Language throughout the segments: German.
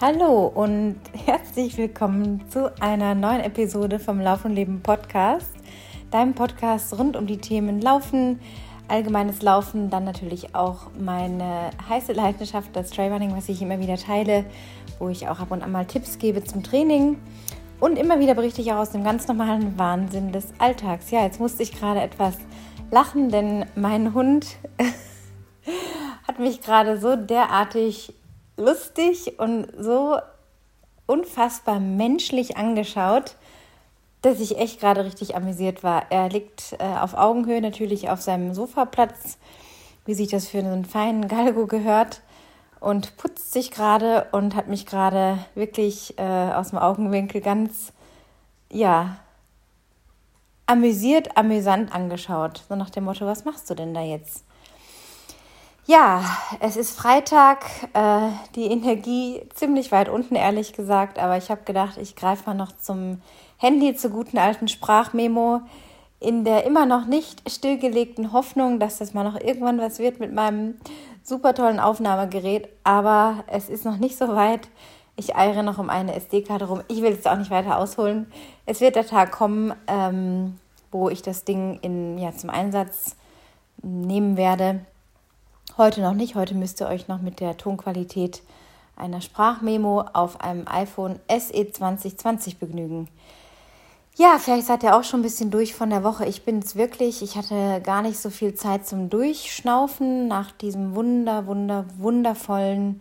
Hallo und herzlich willkommen zu einer neuen Episode vom Lauf und Leben Podcast, deinem Podcast rund um die Themen Laufen, allgemeines Laufen, dann natürlich auch meine heiße Leidenschaft, das Trailrunning, was ich immer wieder teile, wo ich auch ab und an mal Tipps gebe zum Training. Und immer wieder berichte ich auch aus dem ganz normalen Wahnsinn des Alltags. Ja, jetzt musste ich gerade etwas lachen, denn mein Hund hat mich gerade so derartig lustig und so unfassbar menschlich angeschaut, dass ich echt gerade richtig amüsiert war. Er liegt äh, auf Augenhöhe natürlich auf seinem Sofaplatz, wie sich das für einen feinen Galgo gehört, und putzt sich gerade und hat mich gerade wirklich äh, aus dem Augenwinkel ganz, ja, amüsiert, amüsant angeschaut. So nach dem Motto, was machst du denn da jetzt? Ja, es ist Freitag, äh, die Energie ziemlich weit unten, ehrlich gesagt, aber ich habe gedacht, ich greife mal noch zum Handy, zur guten alten Sprachmemo, in der immer noch nicht stillgelegten Hoffnung, dass das mal noch irgendwann was wird mit meinem super tollen Aufnahmegerät, aber es ist noch nicht so weit. Ich eiere noch um eine SD-Karte rum. Ich will jetzt auch nicht weiter ausholen. Es wird der Tag kommen, ähm, wo ich das Ding in, ja, zum Einsatz nehmen werde Heute noch nicht. Heute müsst ihr euch noch mit der Tonqualität einer Sprachmemo auf einem iPhone SE 2020 begnügen. Ja, vielleicht seid ihr auch schon ein bisschen durch von der Woche. Ich bin es wirklich. Ich hatte gar nicht so viel Zeit zum Durchschnaufen nach diesem wunder, wunder, wundervollen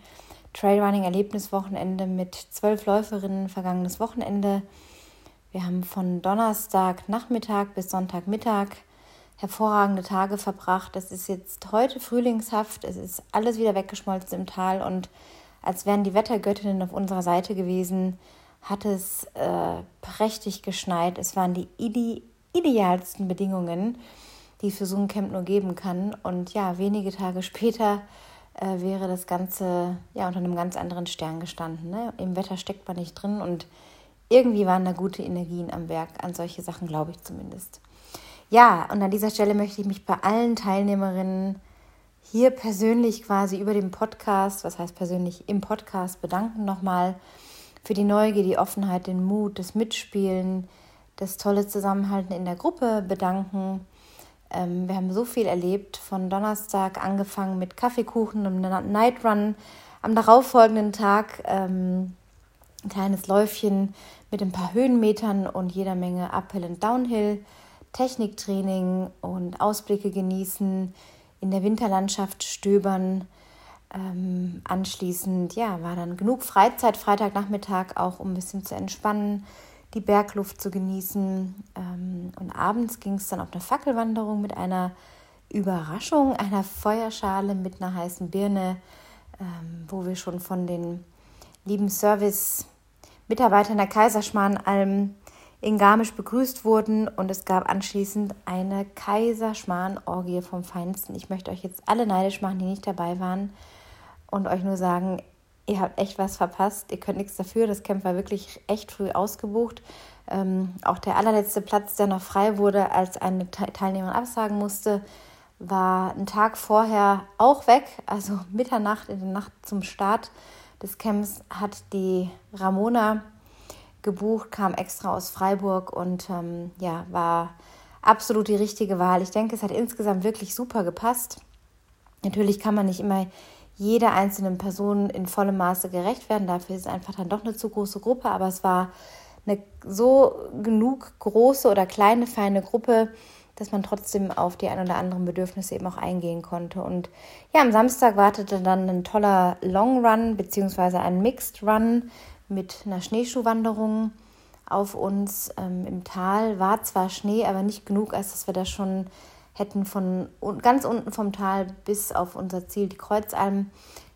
Trailrunning-Erlebniswochenende mit zwölf Läuferinnen vergangenes Wochenende. Wir haben von Donnerstag Nachmittag bis Sonntagmittag hervorragende Tage verbracht. Es ist jetzt heute frühlingshaft, es ist alles wieder weggeschmolzen im Tal und als wären die Wettergöttinnen auf unserer Seite gewesen, hat es äh, prächtig geschneit. Es waren die ide idealsten Bedingungen, die es für so ein Camp nur geben kann. Und ja, wenige Tage später äh, wäre das Ganze ja unter einem ganz anderen Stern gestanden. Ne? Im Wetter steckt man nicht drin und irgendwie waren da gute Energien am Werk. An solche Sachen glaube ich zumindest. Ja, und an dieser Stelle möchte ich mich bei allen Teilnehmerinnen hier persönlich quasi über den Podcast, was heißt persönlich im Podcast, bedanken nochmal für die Neugier, die Offenheit, den Mut, das Mitspielen, das tolle Zusammenhalten in der Gruppe bedanken. Ähm, wir haben so viel erlebt, von Donnerstag angefangen mit Kaffeekuchen und Night Run, am darauffolgenden Tag ähm, ein kleines Läufchen mit ein paar Höhenmetern und jeder Menge Uphill und Downhill. Techniktraining und Ausblicke genießen, in der Winterlandschaft stöbern. Ähm, anschließend ja, war dann genug Freizeit, Freitagnachmittag auch, um ein bisschen zu entspannen, die Bergluft zu genießen. Ähm, und abends ging es dann auf eine Fackelwanderung mit einer Überraschung, einer Feuerschale mit einer heißen Birne, ähm, wo wir schon von den lieben Service-Mitarbeitern der Kaiserschmarrnalm in Garmisch begrüßt wurden und es gab anschließend eine Kaiserschmarrn-Orgie vom Feinsten. Ich möchte euch jetzt alle neidisch machen, die nicht dabei waren und euch nur sagen, ihr habt echt was verpasst. Ihr könnt nichts dafür. Das Camp war wirklich echt früh ausgebucht. Ähm, auch der allerletzte Platz, der noch frei wurde, als eine Teilnehmerin absagen musste, war einen Tag vorher auch weg. Also Mitternacht in der Nacht zum Start des Camps hat die Ramona gebucht, kam extra aus Freiburg und ähm, ja, war absolut die richtige Wahl. Ich denke, es hat insgesamt wirklich super gepasst. Natürlich kann man nicht immer jeder einzelnen Person in vollem Maße gerecht werden. Dafür ist es einfach dann doch eine zu große Gruppe. Aber es war eine so genug große oder kleine, feine Gruppe, dass man trotzdem auf die ein oder anderen Bedürfnisse eben auch eingehen konnte. Und ja, am Samstag wartete dann ein toller Long Run beziehungsweise ein Mixed Run mit einer Schneeschuhwanderung auf uns ähm, im Tal. War zwar Schnee, aber nicht genug, als dass wir da schon hätten von ganz unten vom Tal bis auf unser Ziel, die Kreuzalm,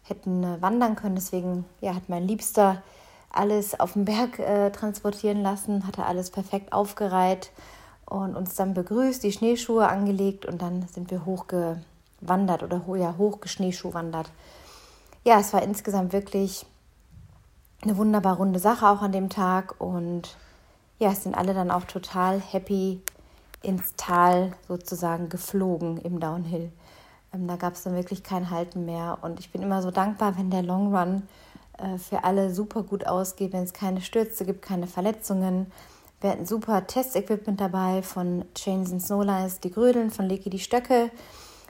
hätten äh, wandern können. Deswegen ja, hat mein Liebster alles auf den Berg äh, transportieren lassen, hatte alles perfekt aufgereiht und uns dann begrüßt, die Schneeschuhe angelegt und dann sind wir hochgewandert oder ja, hochgeschneeschuhwandert. Ja, es war insgesamt wirklich eine wunderbar runde Sache auch an dem Tag und ja, es sind alle dann auch total happy ins Tal sozusagen geflogen im Downhill. Ähm, da gab es dann wirklich kein Halten mehr und ich bin immer so dankbar, wenn der Long Run äh, für alle super gut ausgeht, wenn es keine Stürze gibt, keine Verletzungen. Wir hatten super Testequipment dabei von Chains and Snowlines, die Grödeln, von Leaky die Stöcke.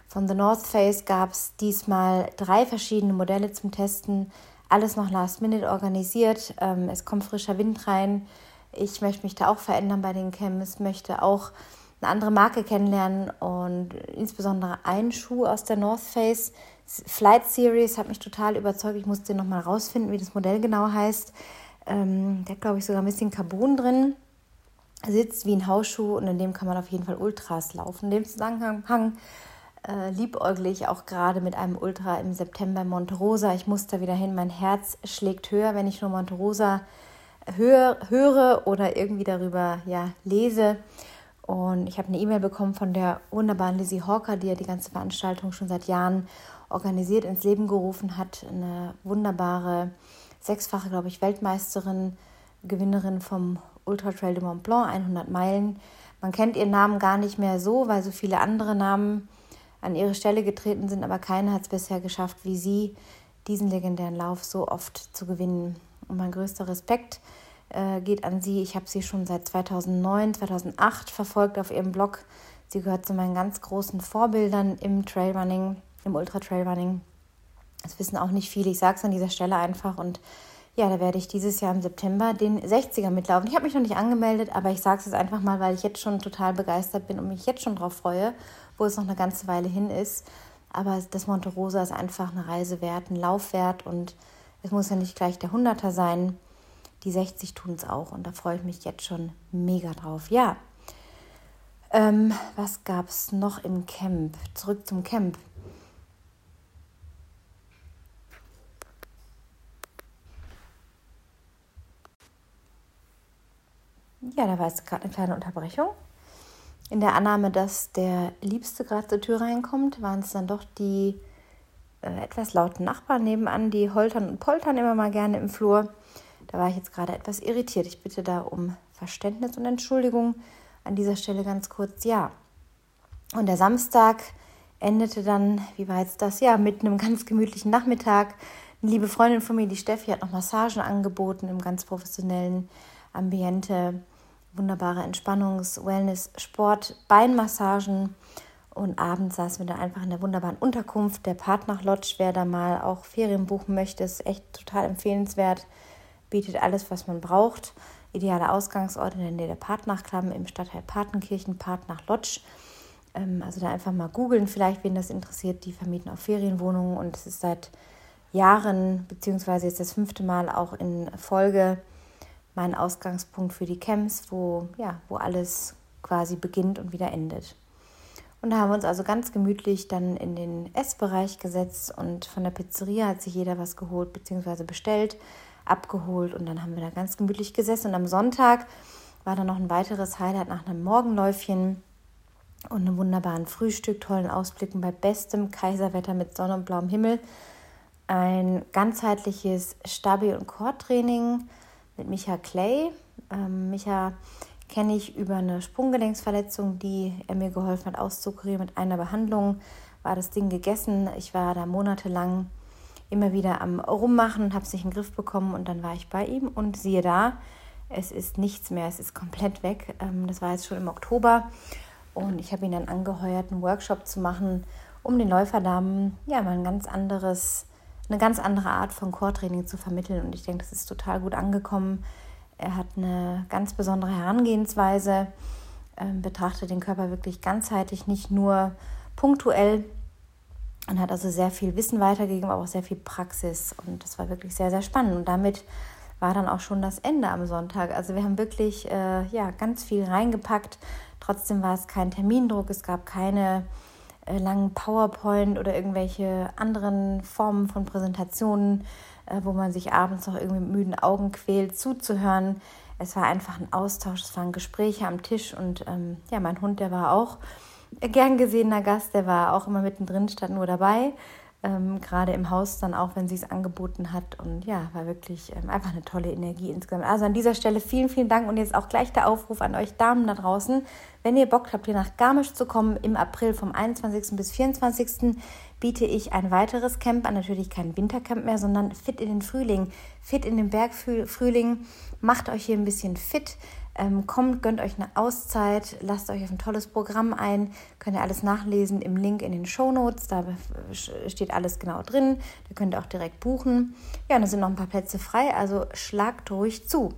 Von The North Face gab es diesmal drei verschiedene Modelle zum Testen. Alles noch last minute organisiert. Ähm, es kommt frischer Wind rein. Ich möchte mich da auch verändern bei den Camps, möchte auch eine andere Marke kennenlernen und insbesondere einen Schuh aus der North Face Flight Series hat mich total überzeugt. Ich musste nochmal rausfinden, wie das Modell genau heißt. Ähm, der hat, glaube ich, sogar ein bisschen Carbon drin. Sitzt wie ein Hausschuh und in dem kann man auf jeden Fall Ultras laufen. In dem Zusammenhang äh, liebäugle ich auch gerade mit einem Ultra im September Monte Rosa. Ich muss da wieder hin. Mein Herz schlägt höher, wenn ich nur Monte Rosa höre, höre oder irgendwie darüber ja, lese. Und ich habe eine E-Mail bekommen von der wunderbaren Lizzie Hawker, die ja die ganze Veranstaltung schon seit Jahren organisiert ins Leben gerufen hat. Eine wunderbare, sechsfache, glaube ich, Weltmeisterin, Gewinnerin vom Ultra Trail de Mont Blanc, 100 Meilen. Man kennt ihren Namen gar nicht mehr so, weil so viele andere Namen an ihre Stelle getreten sind, aber keiner hat es bisher geschafft, wie sie diesen legendären Lauf so oft zu gewinnen. Und mein größter Respekt äh, geht an sie. Ich habe sie schon seit 2009, 2008 verfolgt auf ihrem Blog. Sie gehört zu meinen ganz großen Vorbildern im Trailrunning, im Ultra Trailrunning. Das wissen auch nicht viele. Ich sage es an dieser Stelle einfach. Und ja, da werde ich dieses Jahr im September den 60er mitlaufen. Ich habe mich noch nicht angemeldet, aber ich sage es jetzt einfach mal, weil ich jetzt schon total begeistert bin und mich jetzt schon darauf freue, wo es noch eine ganze Weile hin ist. Aber das Monte Rosa ist einfach eine Reise wert, ein Lauf wert und es muss ja nicht gleich der Hunderter sein die 60 tun es auch und da freue ich mich jetzt schon mega drauf. Ja, ähm, was gab es noch im Camp? Zurück zum Camp. Ja, da war jetzt gerade eine kleine Unterbrechung. In der Annahme, dass der Liebste gerade zur Tür reinkommt, waren es dann doch die äh, etwas lauten Nachbarn nebenan, die holtern und poltern immer mal gerne im Flur. Da war ich jetzt gerade etwas irritiert. Ich bitte da um Verständnis und Entschuldigung. An dieser Stelle ganz kurz ja. Und der Samstag endete dann, wie war jetzt das? Ja, mit einem ganz gemütlichen Nachmittag. Eine liebe Freundin von mir, die Steffi, hat noch Massagen angeboten im ganz professionellen Ambiente. Wunderbare Entspannungs-, Wellness-, Sport-, Beinmassagen. Und abends saßen wir dann einfach in der wunderbaren Unterkunft der Partner Lodge. Wer da mal auch Ferien buchen möchte, ist echt total empfehlenswert bietet alles, was man braucht. Idealer Ausgangsort in der Nähe der Partnachklamm im Stadtteil Patenkirchen, Partnach Lodge. Ähm, also da einfach mal googeln, vielleicht, wen das interessiert. Die vermieten auch Ferienwohnungen und es ist seit Jahren, beziehungsweise jetzt das fünfte Mal auch in Folge mein Ausgangspunkt für die Camps, wo, ja, wo alles quasi beginnt und wieder endet. Und da haben wir uns also ganz gemütlich dann in den Essbereich gesetzt und von der Pizzeria hat sich jeder was geholt bzw. bestellt abgeholt und dann haben wir da ganz gemütlich gesessen. Und am Sonntag war dann noch ein weiteres Highlight nach einem Morgenläufchen und einem wunderbaren Frühstück, tollen Ausblicken bei bestem Kaiserwetter mit Sonne und blauem Himmel. Ein ganzheitliches Stabi- und Core-Training mit Micha Clay. Ähm, Micha kenne ich über eine Sprunggelenksverletzung, die er mir geholfen hat auszukurieren. Mit einer Behandlung war das Ding gegessen. Ich war da monatelang immer wieder am Rummachen und habe es nicht in den Griff bekommen und dann war ich bei ihm und siehe da, es ist nichts mehr, es ist komplett weg. Ähm, das war jetzt schon im Oktober und ich habe ihn dann angeheuert, einen Workshop zu machen, um den Läuferdamen ja mal ein ganz anderes, eine ganz andere Art von Core-Training zu vermitteln und ich denke, das ist total gut angekommen. Er hat eine ganz besondere Herangehensweise, ähm, betrachtet den Körper wirklich ganzheitlich, nicht nur punktuell und hat also sehr viel Wissen weitergegeben, aber auch sehr viel Praxis. Und das war wirklich sehr, sehr spannend. Und damit war dann auch schon das Ende am Sonntag. Also wir haben wirklich äh, ja, ganz viel reingepackt. Trotzdem war es kein Termindruck, es gab keine langen PowerPoint oder irgendwelche anderen Formen von Präsentationen, äh, wo man sich abends noch irgendwie mit müden Augen quält, zuzuhören. Es war einfach ein Austausch, es waren Gespräche am Tisch und ähm, ja, mein Hund, der war auch gern gesehener Gast, der war auch immer mittendrin, stand nur dabei. Ähm, gerade im Haus dann auch, wenn sie es angeboten hat. Und ja, war wirklich ähm, einfach eine tolle Energie insgesamt. Also an dieser Stelle vielen, vielen Dank und jetzt auch gleich der Aufruf an euch Damen da draußen. Wenn ihr Bock habt, hier nach Garmisch zu kommen im April vom 21. bis 24. biete ich ein weiteres Camp an, natürlich kein Wintercamp mehr, sondern fit in den Frühling, fit in den Bergfrühling. Macht euch hier ein bisschen fit, ähm, kommt, gönnt euch eine Auszeit, lasst euch auf ein tolles Programm ein. Könnt ihr alles nachlesen im Link in den Show Notes. Da steht alles genau drin. Da könnt ihr auch direkt buchen. Ja, und da sind noch ein paar Plätze frei, also schlagt ruhig zu.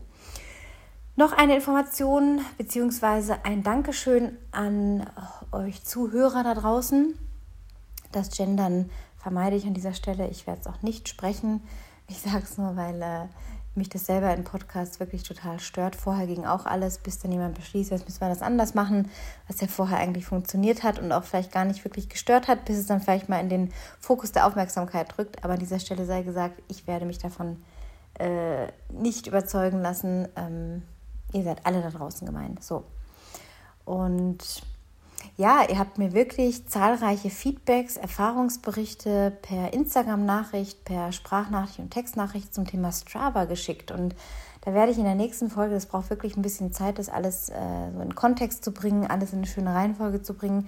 Noch eine Information bzw. ein Dankeschön an euch Zuhörer da draußen. Das Gendern vermeide ich an dieser Stelle. Ich werde es auch nicht sprechen. Ich sage es nur, weil äh, mich das selber in Podcasts wirklich total stört. Vorher ging auch alles, bis dann jemand beschließt, jetzt müssen wir das anders machen, was ja vorher eigentlich funktioniert hat und auch vielleicht gar nicht wirklich gestört hat, bis es dann vielleicht mal in den Fokus der Aufmerksamkeit drückt. Aber an dieser Stelle sei gesagt, ich werde mich davon äh, nicht überzeugen lassen. Ähm, ihr seid alle da draußen gemeint. So. Und ja, ihr habt mir wirklich zahlreiche Feedbacks, Erfahrungsberichte per Instagram-Nachricht, per Sprachnachricht und Textnachricht zum Thema Strava geschickt. Und da werde ich in der nächsten Folge, das braucht wirklich ein bisschen Zeit, das alles äh, so in Kontext zu bringen, alles in eine schöne Reihenfolge zu bringen,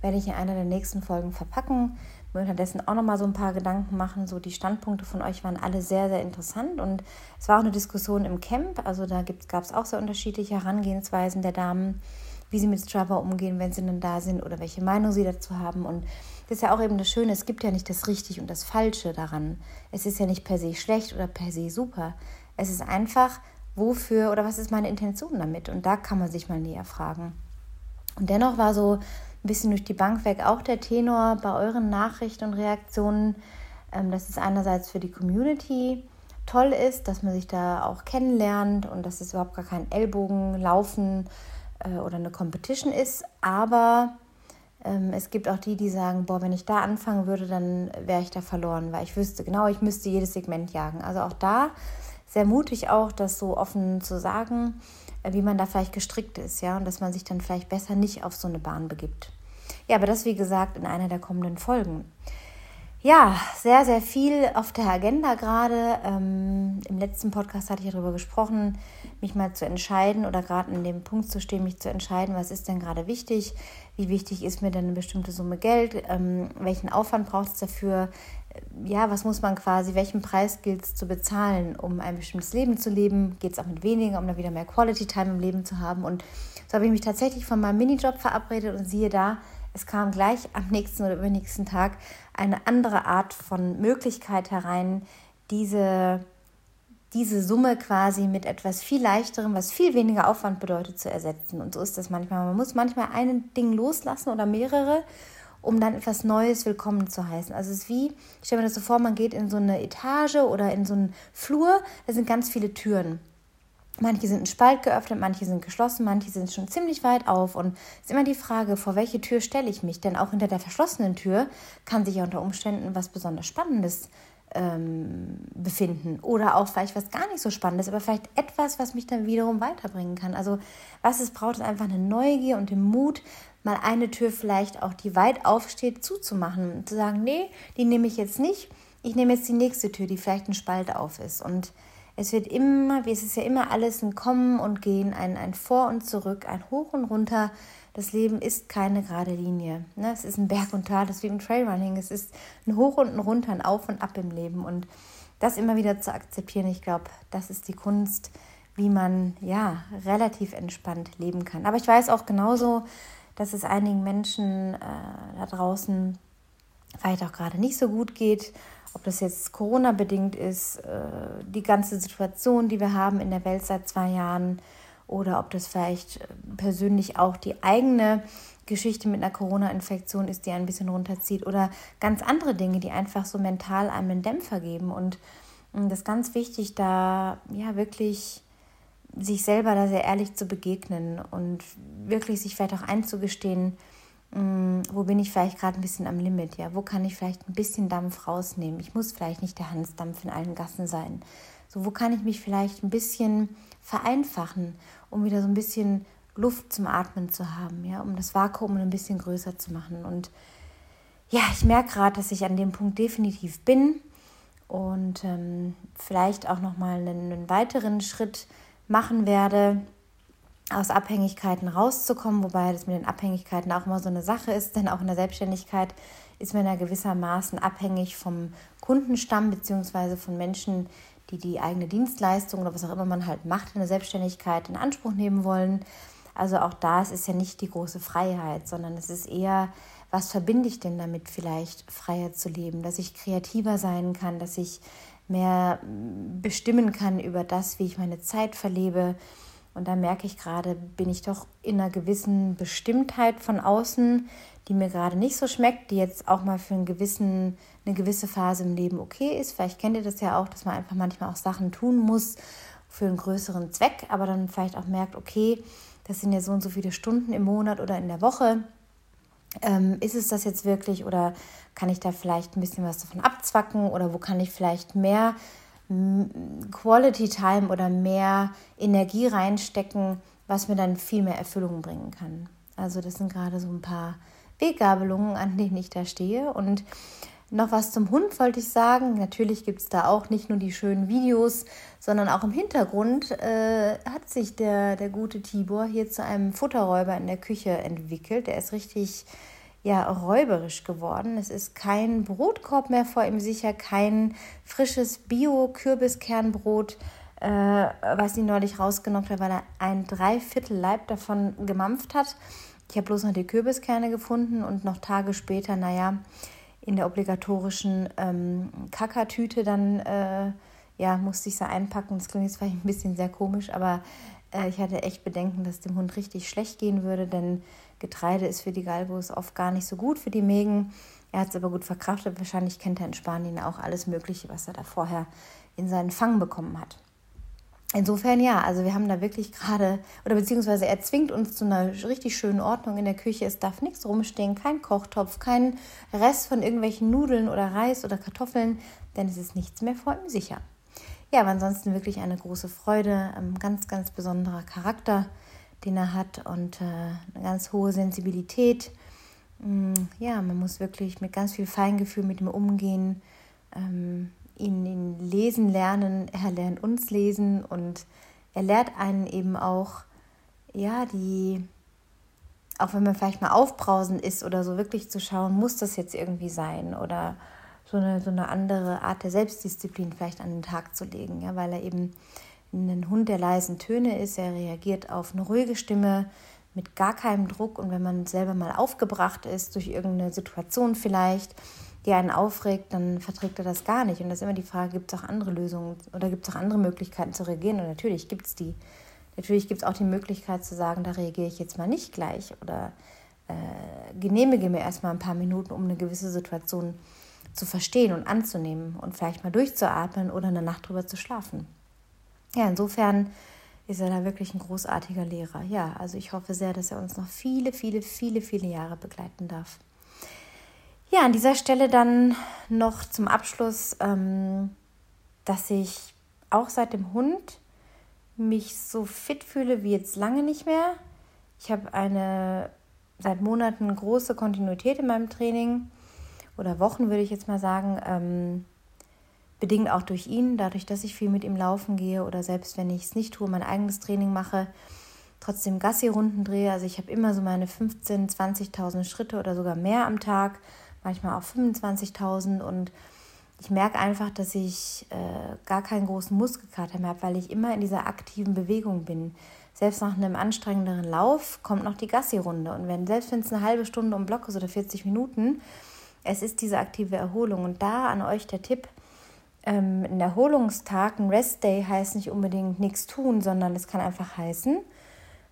werde ich in einer der nächsten Folgen verpacken. Mir unterdessen auch nochmal so ein paar Gedanken machen. So die Standpunkte von euch waren alle sehr, sehr interessant. Und es war auch eine Diskussion im Camp. Also da gab es auch sehr unterschiedliche Herangehensweisen der Damen wie sie mit Strava umgehen, wenn sie dann da sind oder welche Meinung sie dazu haben. Und das ist ja auch eben das Schöne, es gibt ja nicht das Richtig und das Falsche daran. Es ist ja nicht per se schlecht oder per se super. Es ist einfach, wofür oder was ist meine Intention damit? Und da kann man sich mal näher fragen. Und dennoch war so ein bisschen durch die Bank weg auch der Tenor bei euren Nachrichten und Reaktionen, ähm, dass es einerseits für die Community toll ist, dass man sich da auch kennenlernt und dass es überhaupt gar kein Ellbogenlaufen äh, oder eine Competition ist, aber ähm, es gibt auch die, die sagen, boah, wenn ich da anfangen würde, dann wäre ich da verloren, weil ich wüsste genau, ich müsste jedes Segment jagen. Also auch da sehr mutig auch, das so offen zu sagen, äh, wie man da vielleicht gestrickt ist, ja, und dass man sich dann vielleicht besser nicht auf so eine Bahn begibt. Ja, aber das wie gesagt in einer der kommenden Folgen. Ja, sehr, sehr viel auf der Agenda gerade. Ähm, Im letzten Podcast hatte ich darüber gesprochen, mich mal zu entscheiden oder gerade in dem Punkt zu stehen, mich zu entscheiden, was ist denn gerade wichtig, wie wichtig ist mir denn eine bestimmte Summe Geld, ähm, welchen Aufwand braucht es dafür, ja, was muss man quasi, welchen Preis gilt es zu bezahlen, um ein bestimmtes Leben zu leben, geht es auch mit weniger, um da wieder mehr Quality Time im Leben zu haben. Und so habe ich mich tatsächlich von meinem Minijob verabredet und siehe da, es kam gleich am nächsten oder übernächsten Tag eine andere Art von Möglichkeit herein, diese, diese Summe quasi mit etwas viel leichterem, was viel weniger Aufwand bedeutet, zu ersetzen. Und so ist das manchmal. Man muss manchmal ein Ding loslassen oder mehrere, um dann etwas Neues willkommen zu heißen. Also es ist wie, ich stelle mir das so vor, man geht in so eine Etage oder in so einen Flur, da sind ganz viele Türen. Manche sind ein Spalt geöffnet, manche sind geschlossen, manche sind schon ziemlich weit auf. Und es ist immer die Frage, vor welche Tür stelle ich mich? Denn auch hinter der verschlossenen Tür kann sich ja unter Umständen was besonders Spannendes ähm, befinden. Oder auch vielleicht was gar nicht so Spannendes, aber vielleicht etwas, was mich dann wiederum weiterbringen kann. Also was es braucht, ist einfach eine Neugier und den Mut, mal eine Tür vielleicht auch, die weit aufsteht, zuzumachen. Und zu sagen, nee, die nehme ich jetzt nicht. Ich nehme jetzt die nächste Tür, die vielleicht ein Spalt auf ist. Und es wird immer, wie es ist ja immer alles ein Kommen und Gehen, ein, ein Vor und Zurück, ein Hoch und Runter. Das Leben ist keine gerade Linie. Ne? Es ist ein Berg und Tal, das ist wie im Trailrunning. Es ist ein Hoch und ein Runter, ein Auf und Ab im Leben. Und das immer wieder zu akzeptieren, ich glaube, das ist die Kunst, wie man ja relativ entspannt leben kann. Aber ich weiß auch genauso, dass es einigen Menschen äh, da draußen vielleicht auch gerade nicht so gut geht ob das jetzt Corona-bedingt ist, äh, die ganze Situation, die wir haben in der Welt seit zwei Jahren, oder ob das vielleicht äh, persönlich auch die eigene Geschichte mit einer Corona-Infektion ist, die ein bisschen runterzieht, oder ganz andere Dinge, die einfach so mental einem einen Dämpfer geben. Und mm, das ist ganz wichtig, da ja wirklich sich selber da sehr ehrlich zu begegnen und wirklich sich vielleicht auch einzugestehen, wo bin ich vielleicht gerade ein bisschen am Limit, ja, wo kann ich vielleicht ein bisschen Dampf rausnehmen? Ich muss vielleicht nicht der Hansdampf in allen Gassen sein. So, wo kann ich mich vielleicht ein bisschen vereinfachen, um wieder so ein bisschen Luft zum Atmen zu haben, ja, um das Vakuum ein bisschen größer zu machen. Und ja, ich merke gerade, dass ich an dem Punkt definitiv bin und ähm, vielleicht auch nochmal einen, einen weiteren Schritt machen werde, aus Abhängigkeiten rauszukommen, wobei das mit den Abhängigkeiten auch immer so eine Sache ist, denn auch in der Selbstständigkeit ist man ja gewissermaßen abhängig vom Kundenstamm beziehungsweise von Menschen, die die eigene Dienstleistung oder was auch immer man halt macht in der Selbstständigkeit in Anspruch nehmen wollen. Also auch da ist es ja nicht die große Freiheit, sondern es ist eher, was verbinde ich denn damit vielleicht freier zu leben, dass ich kreativer sein kann, dass ich mehr bestimmen kann über das, wie ich meine Zeit verlebe. Und da merke ich gerade, bin ich doch in einer gewissen Bestimmtheit von außen, die mir gerade nicht so schmeckt, die jetzt auch mal für einen gewissen, eine gewisse Phase im Leben okay ist. Vielleicht kennt ihr das ja auch, dass man einfach manchmal auch Sachen tun muss für einen größeren Zweck, aber dann vielleicht auch merkt, okay, das sind ja so und so viele Stunden im Monat oder in der Woche. Ähm, ist es das jetzt wirklich oder kann ich da vielleicht ein bisschen was davon abzwacken oder wo kann ich vielleicht mehr Quality Time oder mehr Energie reinstecken, was mir dann viel mehr Erfüllung bringen kann. Also das sind gerade so ein paar Weggabelungen, an denen ich da stehe und noch was zum Hund wollte ich sagen. Natürlich gibt es da auch nicht nur die schönen Videos, sondern auch im Hintergrund äh, hat sich der, der gute Tibor hier zu einem Futterräuber in der Küche entwickelt. Der ist richtig ja, räuberisch geworden. Es ist kein Brotkorb mehr vor ihm sicher, kein frisches Bio-Kürbiskernbrot, äh, was ihn neulich rausgenommen hat, weil er ein Dreiviertel Leib davon gemampft hat. Ich habe bloß noch die Kürbiskerne gefunden und noch Tage später, naja, in der obligatorischen ähm, Kackertüte dann äh, ja, musste ich sie einpacken. Das klingt jetzt vielleicht ein bisschen sehr komisch, aber äh, ich hatte echt Bedenken, dass dem Hund richtig schlecht gehen würde, denn Getreide ist für die Galbos oft gar nicht so gut für die Mägen. Er hat es aber gut verkraftet. Wahrscheinlich kennt er in Spanien auch alles Mögliche, was er da vorher in seinen Fang bekommen hat. Insofern ja, also wir haben da wirklich gerade, oder beziehungsweise er zwingt uns zu einer richtig schönen Ordnung in der Küche. Es darf nichts rumstehen, kein Kochtopf, kein Rest von irgendwelchen Nudeln oder Reis oder Kartoffeln, denn es ist nichts mehr vor ihm sicher. Ja, aber ansonsten wirklich eine große Freude, ein ganz, ganz besonderer Charakter, den er hat und äh, eine ganz hohe Sensibilität. Mm, ja, man muss wirklich mit ganz viel Feingefühl mit ihm umgehen. Ähm, ihn, ihn lesen lernen, er lernt uns lesen und er lehrt einen eben auch, ja, die, auch wenn man vielleicht mal aufbrausend ist oder so, wirklich zu schauen, muss das jetzt irgendwie sein oder so eine, so eine andere Art der Selbstdisziplin vielleicht an den Tag zu legen, ja, weil er eben ein Hund der leisen Töne ist, er reagiert auf eine ruhige Stimme mit gar keinem Druck und wenn man selber mal aufgebracht ist durch irgendeine Situation vielleicht, die einen aufregt, dann verträgt er das gar nicht. Und das ist immer die Frage, gibt es auch andere Lösungen oder gibt es auch andere Möglichkeiten zu reagieren? Und natürlich gibt es die. Natürlich gibt es auch die Möglichkeit zu sagen, da reagiere ich jetzt mal nicht gleich oder äh, genehmige mir erstmal ein paar Minuten, um eine gewisse Situation zu verstehen und anzunehmen und vielleicht mal durchzuatmen oder eine Nacht drüber zu schlafen. Ja, insofern ist er da wirklich ein großartiger Lehrer. Ja, also ich hoffe sehr, dass er uns noch viele, viele, viele, viele Jahre begleiten darf. Ja, an dieser Stelle dann noch zum Abschluss, ähm, dass ich auch seit dem Hund mich so fit fühle wie jetzt lange nicht mehr. Ich habe eine seit Monaten große Kontinuität in meinem Training oder Wochen würde ich jetzt mal sagen. Bedingt auch durch ihn, dadurch, dass ich viel mit ihm laufen gehe oder selbst wenn ich es nicht tue, mein eigenes Training mache, trotzdem Gassi-Runden drehe. Also ich habe immer so meine 15.000, 20.000 Schritte oder sogar mehr am Tag manchmal auch 25.000 und ich merke einfach, dass ich äh, gar keinen großen Muskelkater mehr habe, weil ich immer in dieser aktiven Bewegung bin. Selbst nach einem anstrengenderen Lauf kommt noch die Gassi-Runde. Und wenn, selbst wenn es eine halbe Stunde um Block ist oder 40 Minuten, es ist diese aktive Erholung. Und da an euch der Tipp, ähm, ein Erholungstag, ein Rest-Day heißt nicht unbedingt nichts tun, sondern es kann einfach heißen,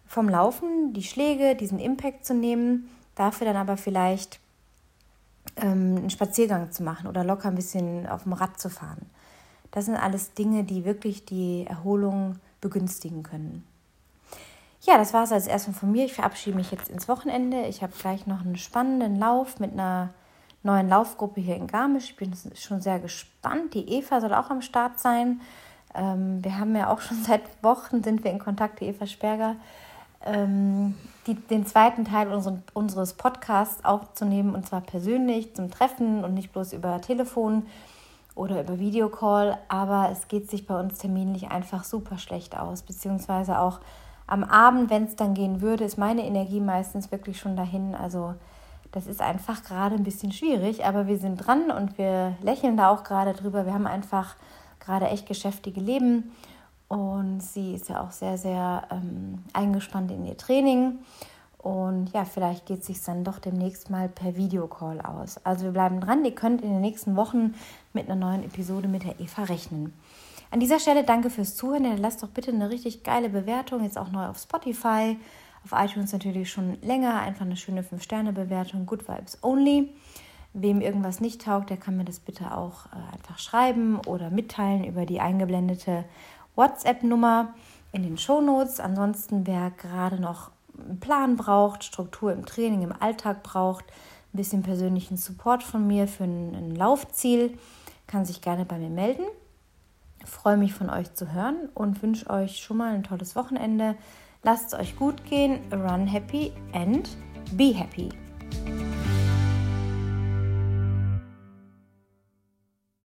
vom Laufen die Schläge, diesen Impact zu nehmen, dafür dann aber vielleicht ähm, einen Spaziergang zu machen oder locker ein bisschen auf dem Rad zu fahren. Das sind alles Dinge, die wirklich die Erholung begünstigen können. Ja, das war es als erstmal von mir. Ich verabschiede mich jetzt ins Wochenende. Ich habe gleich noch einen spannenden Lauf mit einer neuen Laufgruppe hier in Garmisch. Ich bin schon sehr gespannt. Die Eva soll auch am Start sein. Ähm, wir haben ja auch schon seit Wochen sind wir in Kontakt, die Eva Sperger ähm, die, den zweiten Teil unseres, unseres Podcasts aufzunehmen und zwar persönlich zum Treffen und nicht bloß über Telefon oder über Videocall. Aber es geht sich bei uns terminlich einfach super schlecht aus, beziehungsweise auch am Abend, wenn es dann gehen würde, ist meine Energie meistens wirklich schon dahin. Also Das ist einfach gerade ein bisschen schwierig, aber wir sind dran und wir lächeln da auch gerade drüber. Wir haben einfach gerade echt geschäftige Leben und sie ist ja auch sehr, sehr ähm, eingespannt in ihr Training. Und ja, vielleicht geht es sich dann doch demnächst mal per Videocall aus. Also wir bleiben dran. Ihr könnt in den nächsten Wochen mit einer neuen Episode mit der Eva rechnen. An dieser Stelle danke fürs Zuhören. Lasst doch bitte eine richtig geile Bewertung, jetzt auch neu auf Spotify, auf iTunes natürlich schon länger. Einfach eine schöne 5-Sterne-Bewertung, Good Vibes Only. Wem irgendwas nicht taugt, der kann mir das bitte auch äh, einfach schreiben oder mitteilen über die eingeblendete WhatsApp-Nummer in den Shownotes. Ansonsten, wer gerade noch einen Plan braucht, Struktur im Training, im Alltag braucht, ein bisschen persönlichen Support von mir für ein, Laufziel, kann sich gerne bei mir melden. Ich freue mich von euch zu hören und wünsche euch schon mal ein tolles Wochenende. Lasst es euch gut gehen, run happy and be happy.